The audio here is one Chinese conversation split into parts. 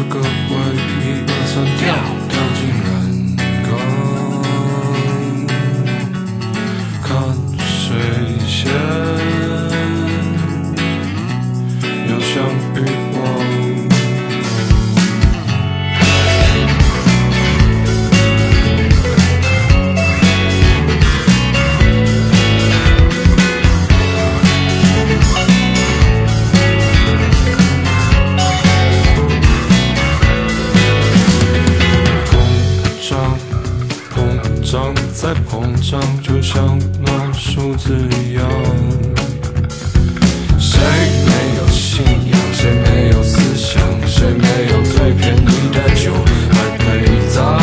着各位一二三跳，跳进人缸，看谁先膨胀，再膨胀，就像那数字一样。谁没有信仰？谁没有思想？谁没有最便宜的酒来陪葬？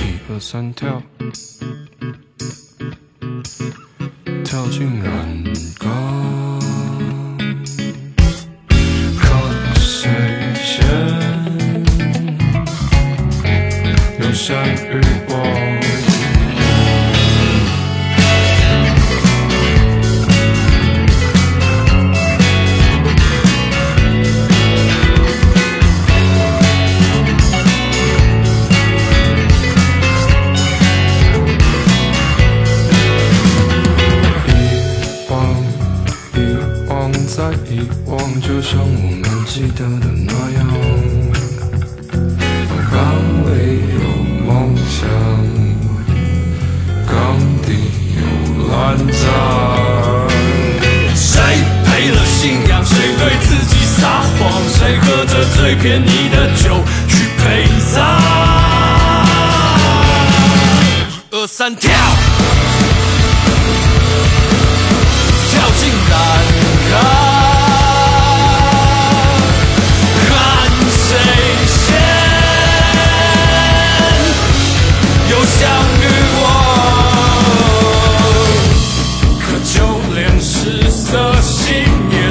一二三跳，跳进染缸。遗忘，遗忘，再遗忘，就像我们记得的那样。骗你的酒去陪葬。一二三，跳，跳进南柯，看谁先又相遇过，可就连失色熄灭。